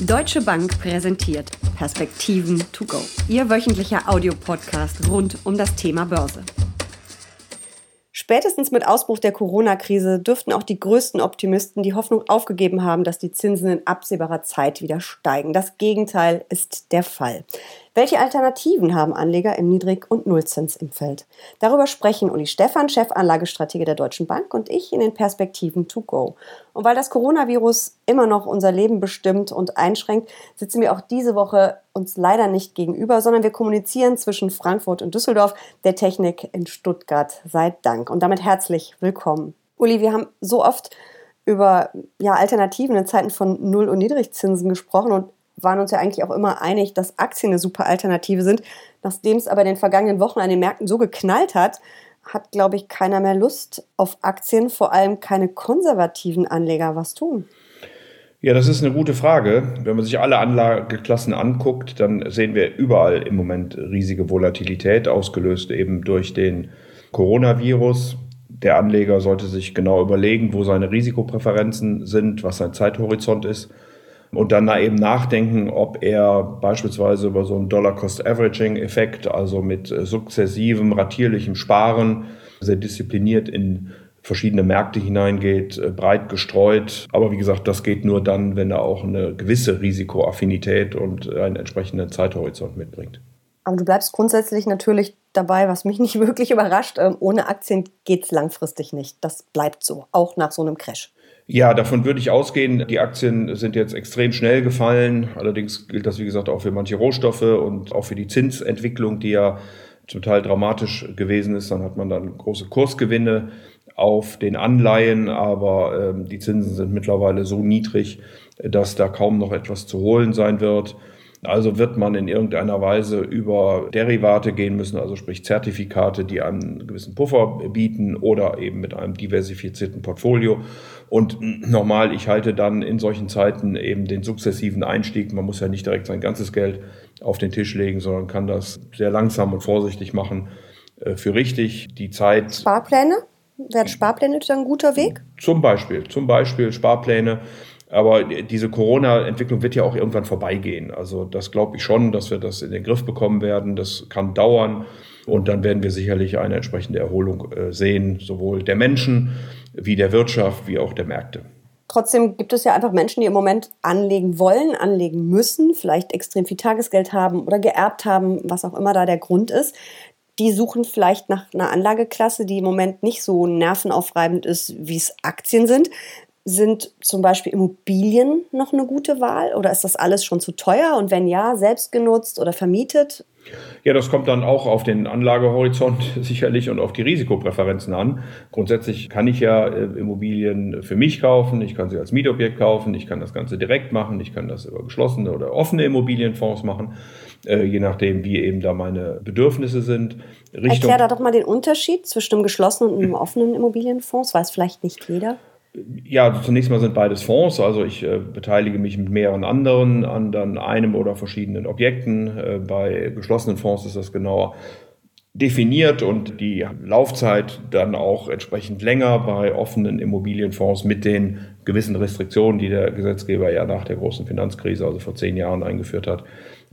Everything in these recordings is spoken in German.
Deutsche Bank präsentiert Perspektiven to go. Ihr wöchentlicher Audiopodcast rund um das Thema Börse. Spätestens mit Ausbruch der Corona-Krise dürften auch die größten Optimisten die Hoffnung aufgegeben haben, dass die Zinsen in absehbarer Zeit wieder steigen. Das Gegenteil ist der Fall. Welche Alternativen haben Anleger im Niedrig- und Nullzins im Feld? Darüber sprechen Uli Stephan, Chefanlagestratege der Deutschen Bank und ich in den Perspektiven to go. Und weil das Coronavirus immer noch unser Leben bestimmt und einschränkt, sitzen wir auch diese Woche uns leider nicht gegenüber, sondern wir kommunizieren zwischen Frankfurt und Düsseldorf, der Technik in Stuttgart. Sei Dank. Und damit herzlich willkommen. Uli, wir haben so oft über ja, Alternativen in Zeiten von Null- und Niedrigzinsen gesprochen und waren uns ja eigentlich auch immer einig, dass Aktien eine super Alternative sind. Nachdem es aber in den vergangenen Wochen an den Märkten so geknallt hat, hat, glaube ich, keiner mehr Lust auf Aktien, vor allem keine konservativen Anleger. Was tun? Ja, das ist eine gute Frage. Wenn man sich alle Anlageklassen anguckt, dann sehen wir überall im Moment riesige Volatilität, ausgelöst eben durch den Coronavirus. Der Anleger sollte sich genau überlegen, wo seine Risikopräferenzen sind, was sein Zeithorizont ist und dann da eben nachdenken, ob er beispielsweise über so einen Dollar-Cost-Averaging-Effekt, also mit äh, sukzessivem, ratierlichem Sparen, sehr diszipliniert in verschiedene Märkte hineingeht, äh, breit gestreut. Aber wie gesagt, das geht nur dann, wenn er auch eine gewisse Risikoaffinität und einen entsprechenden Zeithorizont mitbringt. Aber du bleibst grundsätzlich natürlich dabei, was mich nicht wirklich überrascht. Ähm, ohne Aktien geht es langfristig nicht. Das bleibt so, auch nach so einem Crash. Ja, davon würde ich ausgehen. Die Aktien sind jetzt extrem schnell gefallen. Allerdings gilt das, wie gesagt, auch für manche Rohstoffe und auch für die Zinsentwicklung, die ja zum Teil dramatisch gewesen ist. Dann hat man dann große Kursgewinne auf den Anleihen, aber ähm, die Zinsen sind mittlerweile so niedrig, dass da kaum noch etwas zu holen sein wird. Also wird man in irgendeiner Weise über Derivate gehen müssen, also sprich Zertifikate, die einen gewissen Puffer bieten oder eben mit einem diversifizierten Portfolio. Und nochmal, ich halte dann in solchen Zeiten eben den sukzessiven Einstieg. Man muss ja nicht direkt sein ganzes Geld auf den Tisch legen, sondern kann das sehr langsam und vorsichtig machen äh, für richtig. Die Zeit. Sparpläne? Wären Sparpläne dann ein guter Weg? Zum Beispiel, zum Beispiel Sparpläne. Aber diese Corona-Entwicklung wird ja auch irgendwann vorbeigehen. Also das glaube ich schon, dass wir das in den Griff bekommen werden. Das kann dauern. Und dann werden wir sicherlich eine entsprechende Erholung äh, sehen, sowohl der Menschen wie der Wirtschaft wie auch der Märkte. Trotzdem gibt es ja einfach Menschen, die im Moment anlegen wollen, anlegen müssen, vielleicht extrem viel Tagesgeld haben oder geerbt haben, was auch immer da der Grund ist. Die suchen vielleicht nach einer Anlageklasse, die im Moment nicht so nervenaufreibend ist, wie es Aktien sind. Sind zum Beispiel Immobilien noch eine gute Wahl oder ist das alles schon zu teuer? Und wenn ja, selbst genutzt oder vermietet? Ja, das kommt dann auch auf den Anlagehorizont sicherlich und auf die Risikopräferenzen an. Grundsätzlich kann ich ja äh, Immobilien für mich kaufen, ich kann sie als Mietobjekt kaufen, ich kann das Ganze direkt machen, ich kann das über geschlossene oder offene Immobilienfonds machen, äh, je nachdem, wie eben da meine Bedürfnisse sind. Richtung Erklär da doch mal den Unterschied zwischen einem geschlossenen und einem offenen Immobilienfonds, weiß vielleicht nicht jeder. Ja, zunächst mal sind beides Fonds. Also ich äh, beteilige mich mit mehreren anderen an dann einem oder verschiedenen Objekten. Äh, bei geschlossenen Fonds ist das genauer definiert und die Laufzeit dann auch entsprechend länger bei offenen Immobilienfonds mit den gewissen Restriktionen, die der Gesetzgeber ja nach der großen Finanzkrise, also vor zehn Jahren eingeführt hat,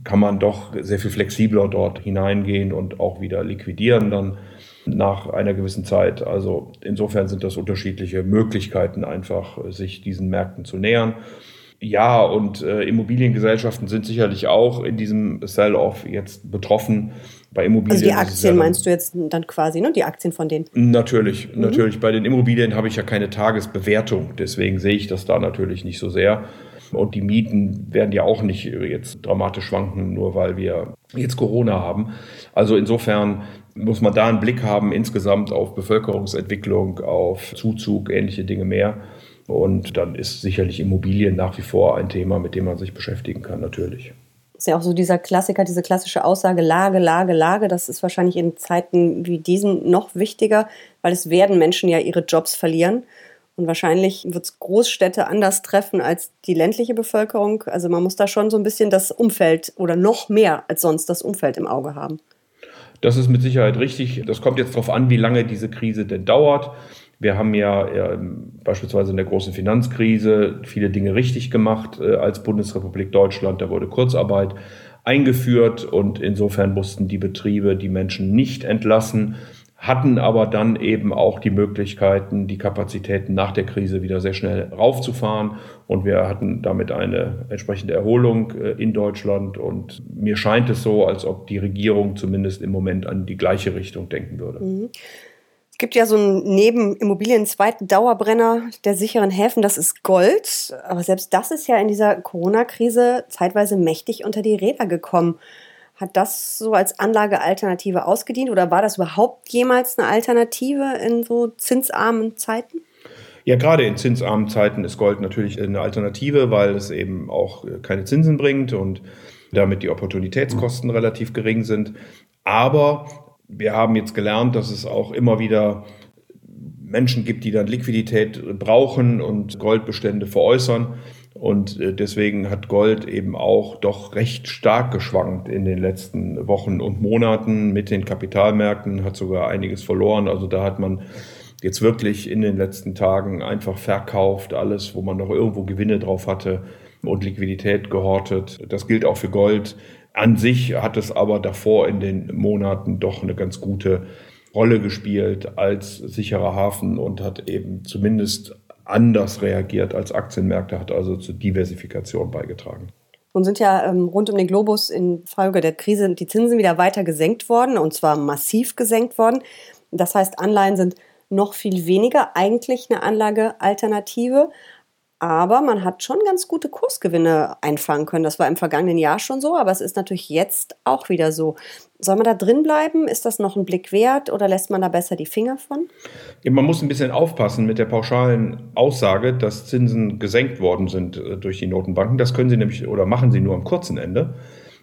kann man doch sehr viel flexibler dort hineingehen und auch wieder liquidieren dann nach einer gewissen Zeit. Also insofern sind das unterschiedliche Möglichkeiten, einfach sich diesen Märkten zu nähern. Ja, und äh, Immobiliengesellschaften sind sicherlich auch in diesem Sell-off jetzt betroffen. Bei Immobilien. Also die Aktien ja meinst du jetzt dann quasi, ne? Die Aktien von denen? Natürlich, mhm. natürlich. Bei den Immobilien habe ich ja keine Tagesbewertung, deswegen sehe ich das da natürlich nicht so sehr. Und die Mieten werden ja auch nicht jetzt dramatisch schwanken, nur weil wir jetzt Corona haben. Also insofern muss man da einen Blick haben insgesamt auf Bevölkerungsentwicklung, auf Zuzug, ähnliche Dinge mehr. Und dann ist sicherlich Immobilien nach wie vor ein Thema, mit dem man sich beschäftigen kann, natürlich. Ist ja auch so dieser Klassiker, diese klassische Aussage Lage, Lage, Lage. Das ist wahrscheinlich in Zeiten wie diesen noch wichtiger, weil es werden Menschen ja ihre Jobs verlieren. Und wahrscheinlich wird es Großstädte anders treffen als die ländliche Bevölkerung. Also man muss da schon so ein bisschen das Umfeld oder noch mehr als sonst das Umfeld im Auge haben. Das ist mit Sicherheit richtig. Das kommt jetzt darauf an, wie lange diese Krise denn dauert. Wir haben ja beispielsweise in der großen Finanzkrise viele Dinge richtig gemacht äh, als Bundesrepublik Deutschland. Da wurde Kurzarbeit eingeführt und insofern mussten die Betriebe die Menschen nicht entlassen, hatten aber dann eben auch die Möglichkeiten, die Kapazitäten nach der Krise wieder sehr schnell raufzufahren. Und wir hatten damit eine entsprechende Erholung äh, in Deutschland. Und mir scheint es so, als ob die Regierung zumindest im Moment an die gleiche Richtung denken würde. Mhm. Es gibt ja so einen neben Immobilien zweiten Dauerbrenner der sicheren Häfen, das ist Gold. Aber selbst das ist ja in dieser Corona-Krise zeitweise mächtig unter die Räder gekommen. Hat das so als Anlagealternative ausgedient oder war das überhaupt jemals eine Alternative in so zinsarmen Zeiten? Ja, gerade in zinsarmen Zeiten ist Gold natürlich eine Alternative, weil es eben auch keine Zinsen bringt und damit die Opportunitätskosten relativ gering sind. Aber wir haben jetzt gelernt, dass es auch immer wieder Menschen gibt, die dann Liquidität brauchen und Goldbestände veräußern. Und äh, deswegen hat Gold eben auch doch recht stark geschwankt in den letzten Wochen und Monaten mit den Kapitalmärkten, hat sogar einiges verloren. Also da hat man jetzt wirklich in den letzten Tagen einfach verkauft, alles, wo man noch irgendwo Gewinne drauf hatte und Liquidität gehortet. Das gilt auch für Gold. An sich hat es aber davor in den Monaten doch eine ganz gute Rolle gespielt als sicherer Hafen und hat eben zumindest anders reagiert als Aktienmärkte, hat also zur Diversifikation beigetragen. Nun sind ja ähm, rund um den Globus in Folge der Krise die Zinsen wieder weiter gesenkt worden und zwar massiv gesenkt worden. Das heißt, Anleihen sind noch viel weniger eigentlich eine Anlagealternative. Aber man hat schon ganz gute Kursgewinne einfangen können. Das war im vergangenen Jahr schon so, aber es ist natürlich jetzt auch wieder so. Soll man da drin bleiben? Ist das noch ein Blick wert oder lässt man da besser die Finger von? Man muss ein bisschen aufpassen mit der pauschalen Aussage, dass Zinsen gesenkt worden sind äh, durch die Notenbanken. Das können sie nämlich oder machen sie nur am kurzen Ende.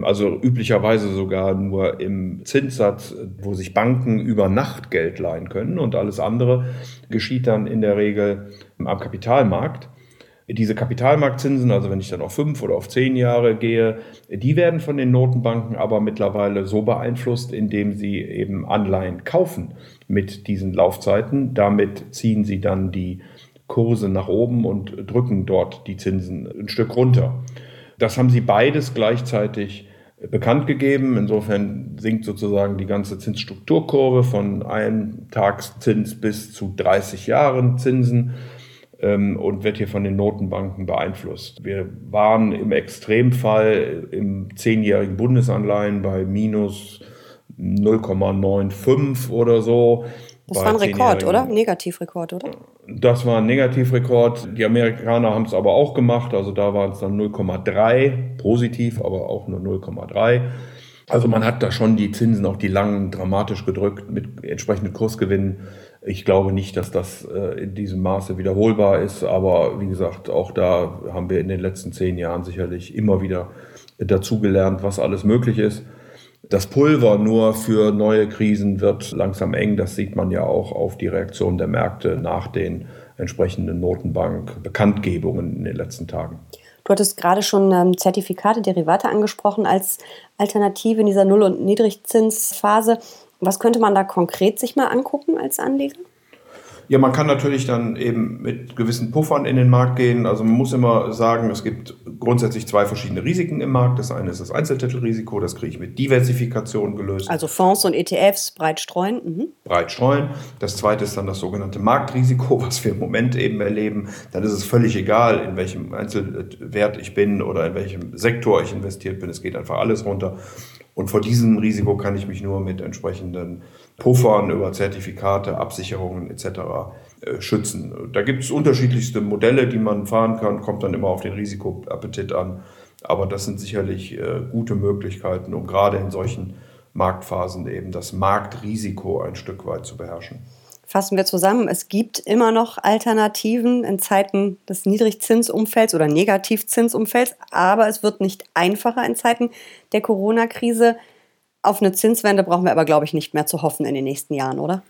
Also üblicherweise sogar nur im Zinssatz, wo sich Banken über Nacht Geld leihen können und alles andere geschieht dann in der Regel am Kapitalmarkt. Diese Kapitalmarktzinsen, also wenn ich dann auf fünf oder auf zehn Jahre gehe, die werden von den Notenbanken aber mittlerweile so beeinflusst, indem sie eben Anleihen kaufen mit diesen Laufzeiten. Damit ziehen sie dann die Kurse nach oben und drücken dort die Zinsen ein Stück runter. Das haben sie beides gleichzeitig bekannt gegeben. Insofern sinkt sozusagen die ganze Zinsstrukturkurve von einem Tagszins bis zu 30 Jahren Zinsen und wird hier von den Notenbanken beeinflusst. Wir waren im Extremfall im zehnjährigen Bundesanleihen bei minus 0,95 oder so. Das war ein Rekord, oder? Negativrekord, oder? Das war ein Negativrekord. Die Amerikaner haben es aber auch gemacht. Also da waren es dann 0,3 positiv, aber auch nur 0,3. Also man hat da schon die Zinsen, auch die langen, dramatisch gedrückt mit entsprechenden Kursgewinnen. Ich glaube nicht, dass das äh, in diesem Maße wiederholbar ist, aber wie gesagt, auch da haben wir in den letzten zehn Jahren sicherlich immer wieder dazugelernt, was alles möglich ist. Das Pulver nur für neue Krisen wird langsam eng. Das sieht man ja auch auf die Reaktion der Märkte nach den entsprechenden Notenbank-Bekanntgebungen in den letzten Tagen. Du hattest gerade schon ähm, Zertifikate, Derivate angesprochen als Alternative in dieser Null- und Niedrigzinsphase. Was könnte man da konkret sich mal angucken als Anleger? Ja, man kann natürlich dann eben mit gewissen Puffern in den Markt gehen. Also man muss immer sagen, es gibt grundsätzlich zwei verschiedene Risiken im Markt. Das eine ist das Einzeltitelrisiko, das kriege ich mit Diversifikation gelöst. Also Fonds und ETFs breit streuen. Mhm. Breit streuen. Das zweite ist dann das sogenannte Marktrisiko, was wir im Moment eben erleben. Dann ist es völlig egal, in welchem Einzelwert ich bin oder in welchem Sektor ich investiert bin. Es geht einfach alles runter. Und vor diesem Risiko kann ich mich nur mit entsprechenden Puffern über Zertifikate, Absicherungen etc. Äh, schützen. Da gibt es unterschiedlichste Modelle, die man fahren kann, kommt dann immer auf den Risikoappetit an. Aber das sind sicherlich äh, gute Möglichkeiten, um gerade in solchen Marktphasen eben das Marktrisiko ein Stück weit zu beherrschen. Fassen wir zusammen, es gibt immer noch Alternativen in Zeiten des Niedrigzinsumfelds oder Negativzinsumfelds, aber es wird nicht einfacher in Zeiten der Corona-Krise. Auf eine Zinswende brauchen wir aber, glaube ich, nicht mehr zu hoffen in den nächsten Jahren, oder?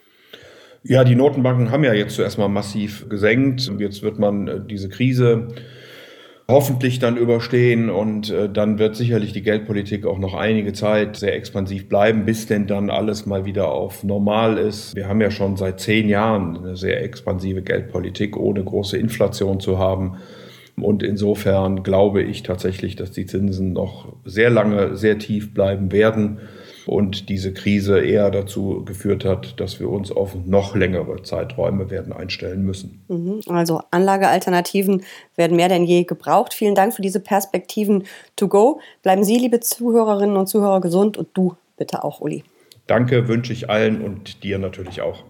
Ja, die Notenbanken haben ja jetzt zuerst mal massiv gesenkt. Jetzt wird man äh, diese Krise hoffentlich dann überstehen und äh, dann wird sicherlich die Geldpolitik auch noch einige Zeit sehr expansiv bleiben, bis denn dann alles mal wieder auf normal ist. Wir haben ja schon seit zehn Jahren eine sehr expansive Geldpolitik, ohne große Inflation zu haben. Und insofern glaube ich tatsächlich, dass die Zinsen noch sehr lange sehr tief bleiben werden und diese Krise eher dazu geführt hat, dass wir uns auf noch längere Zeiträume werden einstellen müssen. Mhm. Also Anlagealternativen werden mehr denn je gebraucht. Vielen Dank für diese Perspektiven to go. Bleiben Sie, liebe Zuhörerinnen und Zuhörer, gesund und du bitte auch, Uli. Danke wünsche ich allen und dir natürlich auch.